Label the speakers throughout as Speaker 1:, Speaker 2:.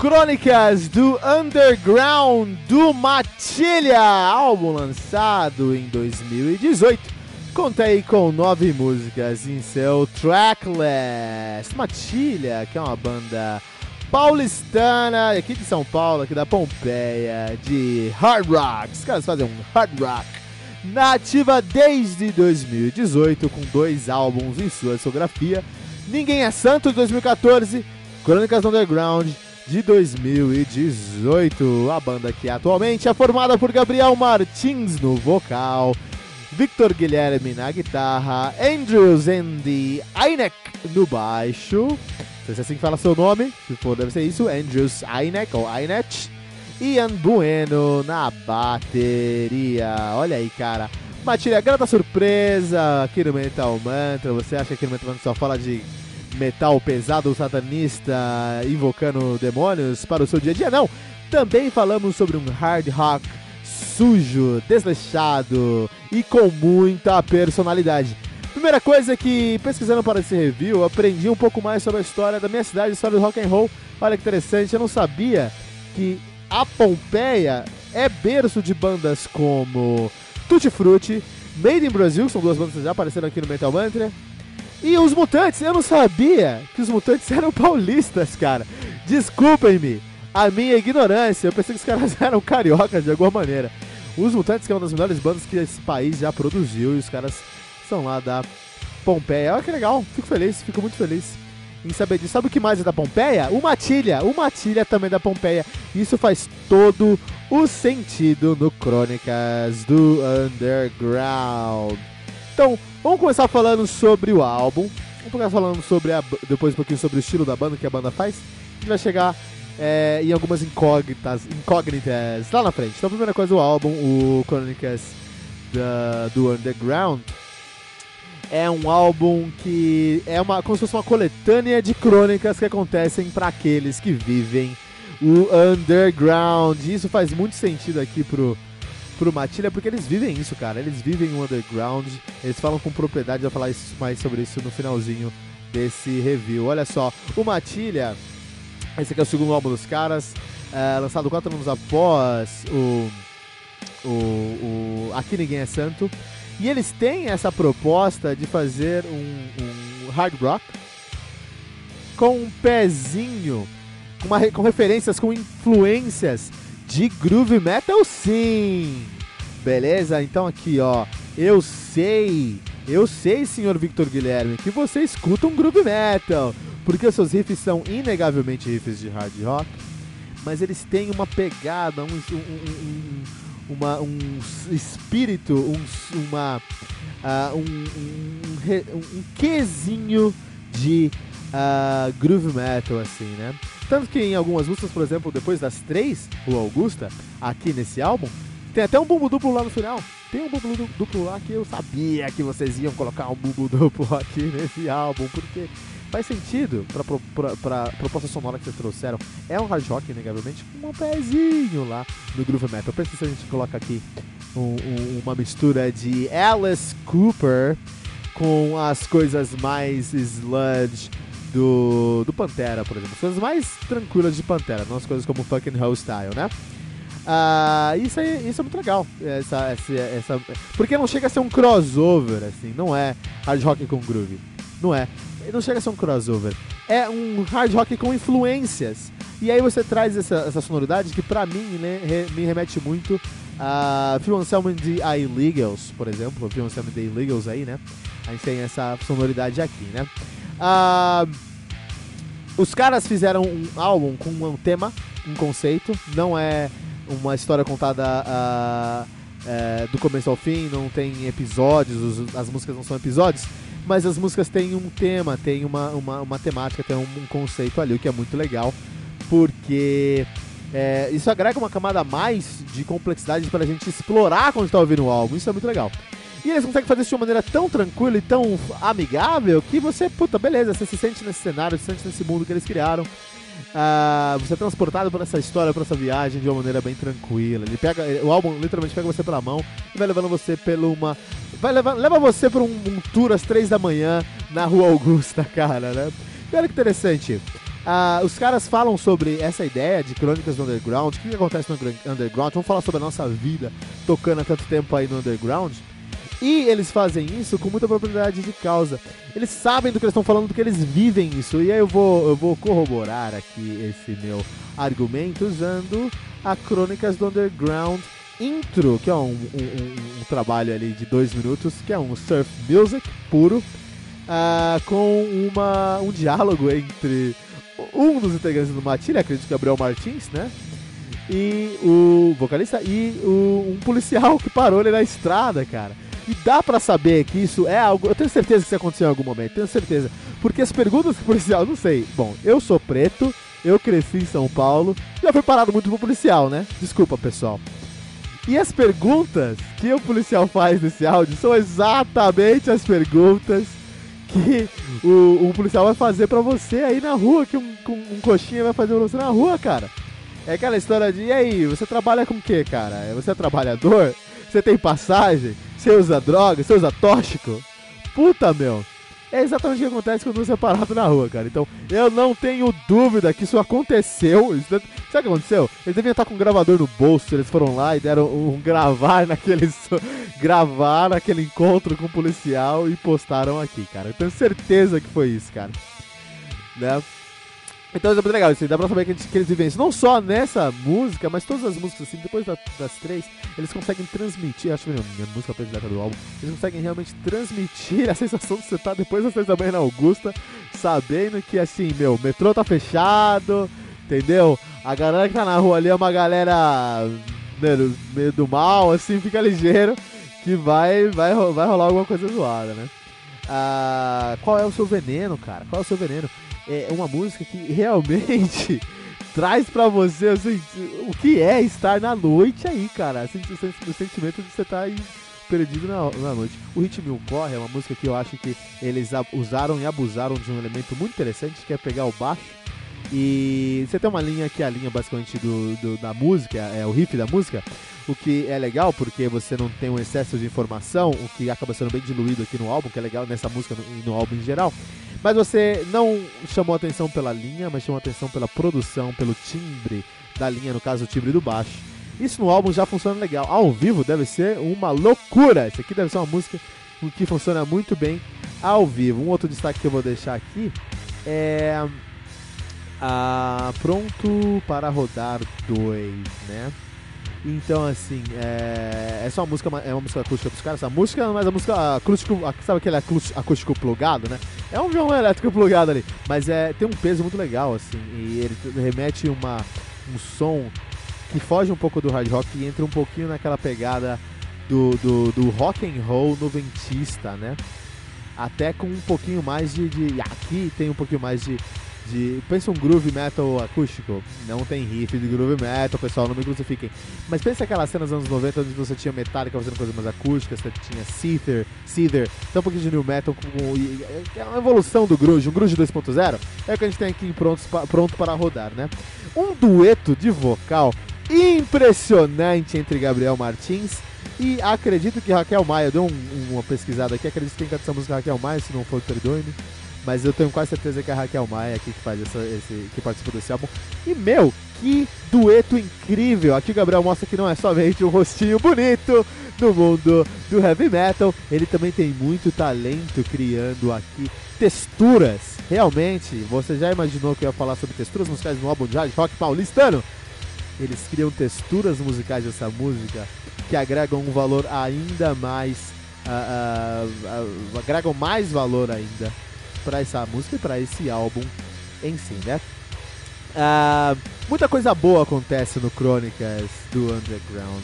Speaker 1: Crônicas do Underground do Matilha, álbum lançado em 2018. Contei com nove músicas em seu tracklist. Matilha, que é uma banda paulistana, aqui de São Paulo, aqui da Pompeia, de hard rock. Os caras fazem um hard rock. Nativa desde 2018, com dois álbuns em sua discografia. Ninguém é Santo de 2014, Crônicas Underground de 2018. A banda que atualmente é formada por Gabriel Martins no vocal, Victor Guilherme na guitarra, Andrews Andy Ainek no baixo. Não sei se é assim que fala seu nome, se for deve ser isso, Andrews Ainek ou Ainet. Ian Bueno na bateria. Olha aí, cara. Matilha, grata surpresa aqui no Metal Mantra. Você acha que no Metal Mantra só fala de metal pesado satanista invocando demônios para o seu dia a dia. Não, também falamos sobre um hard rock sujo, desleixado e com muita personalidade. Primeira coisa que, pesquisando para esse review, aprendi um pouco mais sobre a história da minha cidade, a história do rock and roll. Olha que interessante, eu não sabia que a Pompeia é berço de bandas como Tutti Frutti, Made in Brasil, que são duas bandas que já apareceram aqui no Metal Mantra, e os mutantes, eu não sabia que os mutantes eram paulistas, cara. Desculpem-me a minha ignorância. Eu pensei que os caras eram cariocas de alguma maneira. Os Mutantes, que é uma das melhores bandas que esse país já produziu, e os caras são lá da Pompeia. Olha que legal, fico feliz, fico muito feliz em saber disso. Sabe o que mais é da Pompeia? O Matilha. O Matilha também é da Pompeia. Isso faz todo o sentido no Crônicas do Underground. Então, vamos começar falando sobre o álbum. Vamos começar falando sobre a, depois um pouquinho sobre o estilo da banda, que a banda faz. A gente vai chegar é, em algumas incógnitas, incógnitas lá na frente. Então, a primeira coisa, o álbum, o Chronicles da, do Underground, é um álbum que é uma, como se fosse uma coletânea de crônicas que acontecem para aqueles que vivem o underground. Isso faz muito sentido aqui pro pro Matilha, porque eles vivem isso, cara. Eles vivem o underground, eles falam com propriedade, vou falar mais sobre isso no finalzinho desse review. Olha só, o Matilha, esse aqui é o segundo álbum dos caras, é, lançado quatro anos após o, o, o Aqui Ninguém é Santo. E eles têm essa proposta de fazer um, um hard rock com um pezinho, uma, com referências, com influências de groove metal sim. Beleza? Então aqui, ó, eu sei, eu sei, senhor Victor Guilherme, que você escuta um groove metal, porque seus riffs são inegavelmente riffs de hard rock, mas eles têm uma pegada, um, um, um, uma, um espírito, um, uma, uh, um, um, um quesinho de uh, groove metal, assim, né? Tanto que em algumas músicas, por exemplo, depois das três, o Augusta, aqui nesse álbum, tem até um bumbo duplo lá no final. Tem um bumbo duplo lá que eu sabia que vocês iam colocar um bumbo duplo aqui nesse álbum, porque faz sentido pra, pra, pra proposta sonora que vocês trouxeram. É um hard rock, inegavelmente, com um pezinho lá no groove metal. Pensa se a gente coloca aqui um, um, uma mistura de Alice Cooper com as coisas mais sludge do, do Pantera, por exemplo. As coisas mais tranquilas de Pantera, não as coisas como Fucking Hell Style, né? Ah, isso, aí, isso é muito legal. Essa, essa, essa, porque não chega a ser um crossover, assim, não é hard rock com groove. Não é. Não chega a ser um crossover. É um hard rock com influências. E aí você traz essa, essa sonoridade que pra mim né, me remete muito a Phil Anselmo de Illegals, por exemplo. Phil Anselmo de Illegals aí, né? A gente tem essa sonoridade aqui, né? Ah, os caras fizeram um álbum com um tema, um conceito. Não é uma história contada uh, uh, do começo ao fim, não tem episódios, os, as músicas não são episódios, mas as músicas têm um tema, tem uma, uma, uma temática, tem um, um, conceito ali, o que é muito legal, porque é, isso agrega uma camada a mais de complexidade para a gente explorar quando está ouvindo o álbum, isso é muito legal. E eles conseguem fazer isso de uma maneira tão tranquila e tão amigável que você, puta, beleza, você se sente nesse cenário, se sente nesse mundo que eles criaram. Uh, você é transportado por essa história, por essa viagem de uma maneira bem tranquila. Ele pega, o álbum literalmente pega você pela mão e vai levando você pela uma. Vai levar, leva você para um, um, tour às três da manhã na Rua Augusta, cara, né? E olha que interessante. Uh, os caras falam sobre essa ideia de crônicas do underground. O que, que acontece no underground? Vamos falar sobre a nossa vida tocando há tanto tempo aí no underground. E eles fazem isso com muita propriedade de causa. Eles sabem do que eles estão falando, porque eles vivem isso. E aí eu vou, eu vou corroborar aqui esse meu argumento usando a Crônicas do Underground Intro, que é um, um, um trabalho ali de dois minutos, que é um surf music puro, uh, com uma, um diálogo entre um dos integrantes do Matilha, acredito que é Gabriel Martins, né? E o vocalista e o, um policial que parou ele na estrada, cara. E dá para saber que isso é algo. Eu tenho certeza que isso aconteceu em algum momento, tenho certeza. Porque as perguntas que o policial, não sei. Bom, eu sou preto, eu cresci em São Paulo, já fui parado muito pro policial, né? Desculpa, pessoal. E as perguntas que o policial faz nesse áudio são exatamente as perguntas que o, o policial vai fazer para você aí na rua, que um, um coxinha vai fazer pra você na rua, cara. É aquela história de, e aí, você trabalha com o que, cara? Você é trabalhador? Você tem passagem? Você usa droga? Você usa tóxico? Puta, meu. É exatamente o que acontece quando você é parado na rua, cara. Então, eu não tenho dúvida que isso aconteceu. Sabe o que aconteceu? Eles deviam estar com um gravador no bolso. Eles foram lá e deram um gravar naquele. gravar naquele encontro com o policial e postaram aqui, cara. Eu tenho certeza que foi isso, cara. Né? Então é muito legal, assim, dá pra saber que, que eles isso. Não só nessa música, mas todas as músicas, assim, depois da, das três, eles conseguem transmitir, acho que minha, minha música predileta do álbum, eles conseguem realmente transmitir a sensação de você estar tá depois das três da manhã na Augusta, sabendo que, assim, meu, o metrô tá fechado, entendeu? A galera que tá na rua ali é uma galera meio, meio do mal, assim, fica ligeiro, que vai, vai, vai rolar alguma coisa zoada, né? Ah, qual é o seu veneno, cara? Qual é o seu veneno? É uma música que realmente traz para você assim, o que é estar na noite aí, cara. Assim, o, sentimento de você estar tá aí perdido na, na noite. O Ritmo Corre é uma música que eu acho que eles usaram e abusaram de um elemento muito interessante, que é pegar o baixo. E você tem uma linha que é a linha basicamente do, do, da música, é o riff da música, o que é legal porque você não tem um excesso de informação, o que acaba sendo bem diluído aqui no álbum, que é legal nessa música e no, álbum em geral. Mas você não chamou atenção pela linha, mas chamou atenção pela produção, pelo timbre da linha, no caso o timbre do baixo. Isso no álbum já funciona legal. Ao vivo deve ser uma loucura. Isso aqui deve ser uma música que funciona muito bem ao vivo. Um outro destaque que eu vou deixar aqui é a Pronto para Rodar 2, né? Então, assim, é, essa é uma música, é uma música acústica dos caras. A música, mas a música acústico, sabe aquele acústico plugado, né? É um violão elétrico plugado ali, mas é, tem um peso muito legal, assim, e ele remete uma, um som que foge um pouco do hard rock e entra um pouquinho naquela pegada do, do, do rock and roll noventista, né? Até com um pouquinho mais de, de aqui tem um pouquinho mais de de. Pensa um groove metal acústico. Não tem riff de groove metal, pessoal, não me crucifiquem. Mas pensa aquelas cenas dos anos 90 onde você tinha Metallica fazendo coisas mais acústicas, você tinha Seether, Seether, então um pouquinho de new metal com. É uma evolução do grunge, um grunge 2.0. É o que a gente tem aqui pronto, para rodar, né? Um dueto de vocal impressionante entre Gabriel Martins E acredito que Raquel Maia, eu dei um, uma pesquisada aqui, acredito que tem essa música Raquel Maia, se não for, perdoe-me. Mas eu tenho quase certeza que é a Raquel Maia aqui que faz essa, esse, que participou desse álbum. E meu, que dueto incrível! Aqui o Gabriel mostra que não é somente um rostinho bonito no mundo do heavy metal, ele também tem muito talento criando aqui texturas. Realmente, você já imaginou que eu ia falar sobre texturas musicais no álbum de hard rock paulistano? Eles criam texturas musicais dessa música que agregam um valor ainda mais. Uh, uh, uh, agregam mais valor ainda para essa música e para esse álbum em si, né? muita coisa boa acontece no Crônicas do Underground.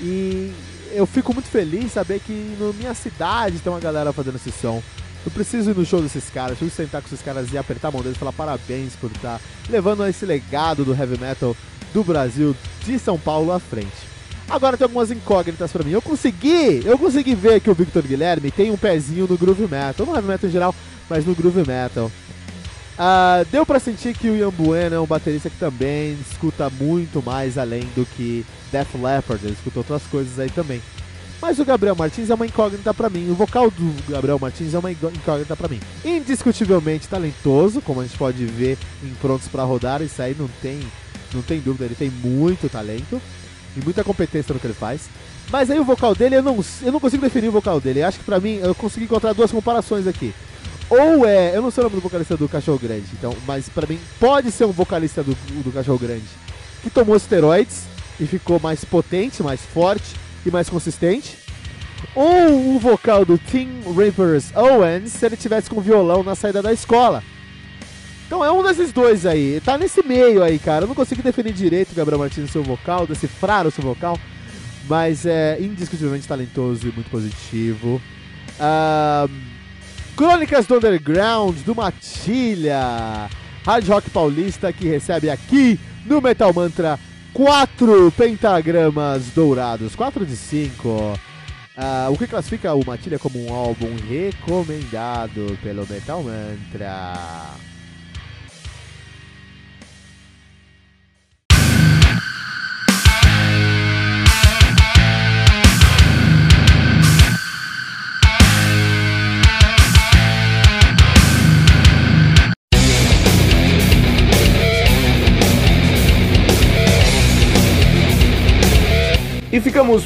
Speaker 1: E eu fico muito feliz saber que na minha cidade tem uma galera fazendo esse som. Eu preciso ir no show desses caras, preciso sentar com esses caras e apertar a mão deles e falar parabéns por estar levando esse legado do heavy metal do Brasil, de São Paulo à frente. Agora tem algumas incógnitas para mim. Eu consegui, eu consegui ver que o Victor Guilherme tem um pezinho no groove metal, no heavy metal em geral, mas no groove metal. Uh, deu para sentir que o Ian Bueno é um baterista que também escuta muito mais além do que Def Leppard, ele escuta outras coisas aí também. Mas o Gabriel Martins é uma incógnita para mim. O vocal do Gabriel Martins é uma incógnita para mim. Indiscutivelmente talentoso, como a gente pode ver em Prontos para Rodar, isso aí não tem, não tem dúvida, ele tem muito talento e muita competência no que ele faz. Mas aí o vocal dele, eu não, eu não consigo definir o vocal dele. Eu acho que pra mim, eu consegui encontrar duas comparações aqui. Ou é, eu não sei o nome do vocalista do Cachorro Grande, então, mas pra mim pode ser um vocalista do, do Cachorro Grande que tomou esteroides e ficou mais potente, mais forte e mais consistente. Ou o vocal do Tim Rivers Owens se ele tivesse com violão na saída da escola. Então é um desses dois aí. Tá nesse meio aí, cara. Eu não consigo definir direito Gabriel Martins seu vocal, decifrar o seu vocal. Mas é indiscutivelmente talentoso e muito positivo. Uh, Crônicas do Underground, do Matilha. Hard Rock Paulista que recebe aqui no Metal Mantra quatro pentagramas dourados. quatro de cinco. Uh, o que classifica o Matilha como um álbum recomendado pelo Metal Mantra.
Speaker 2: E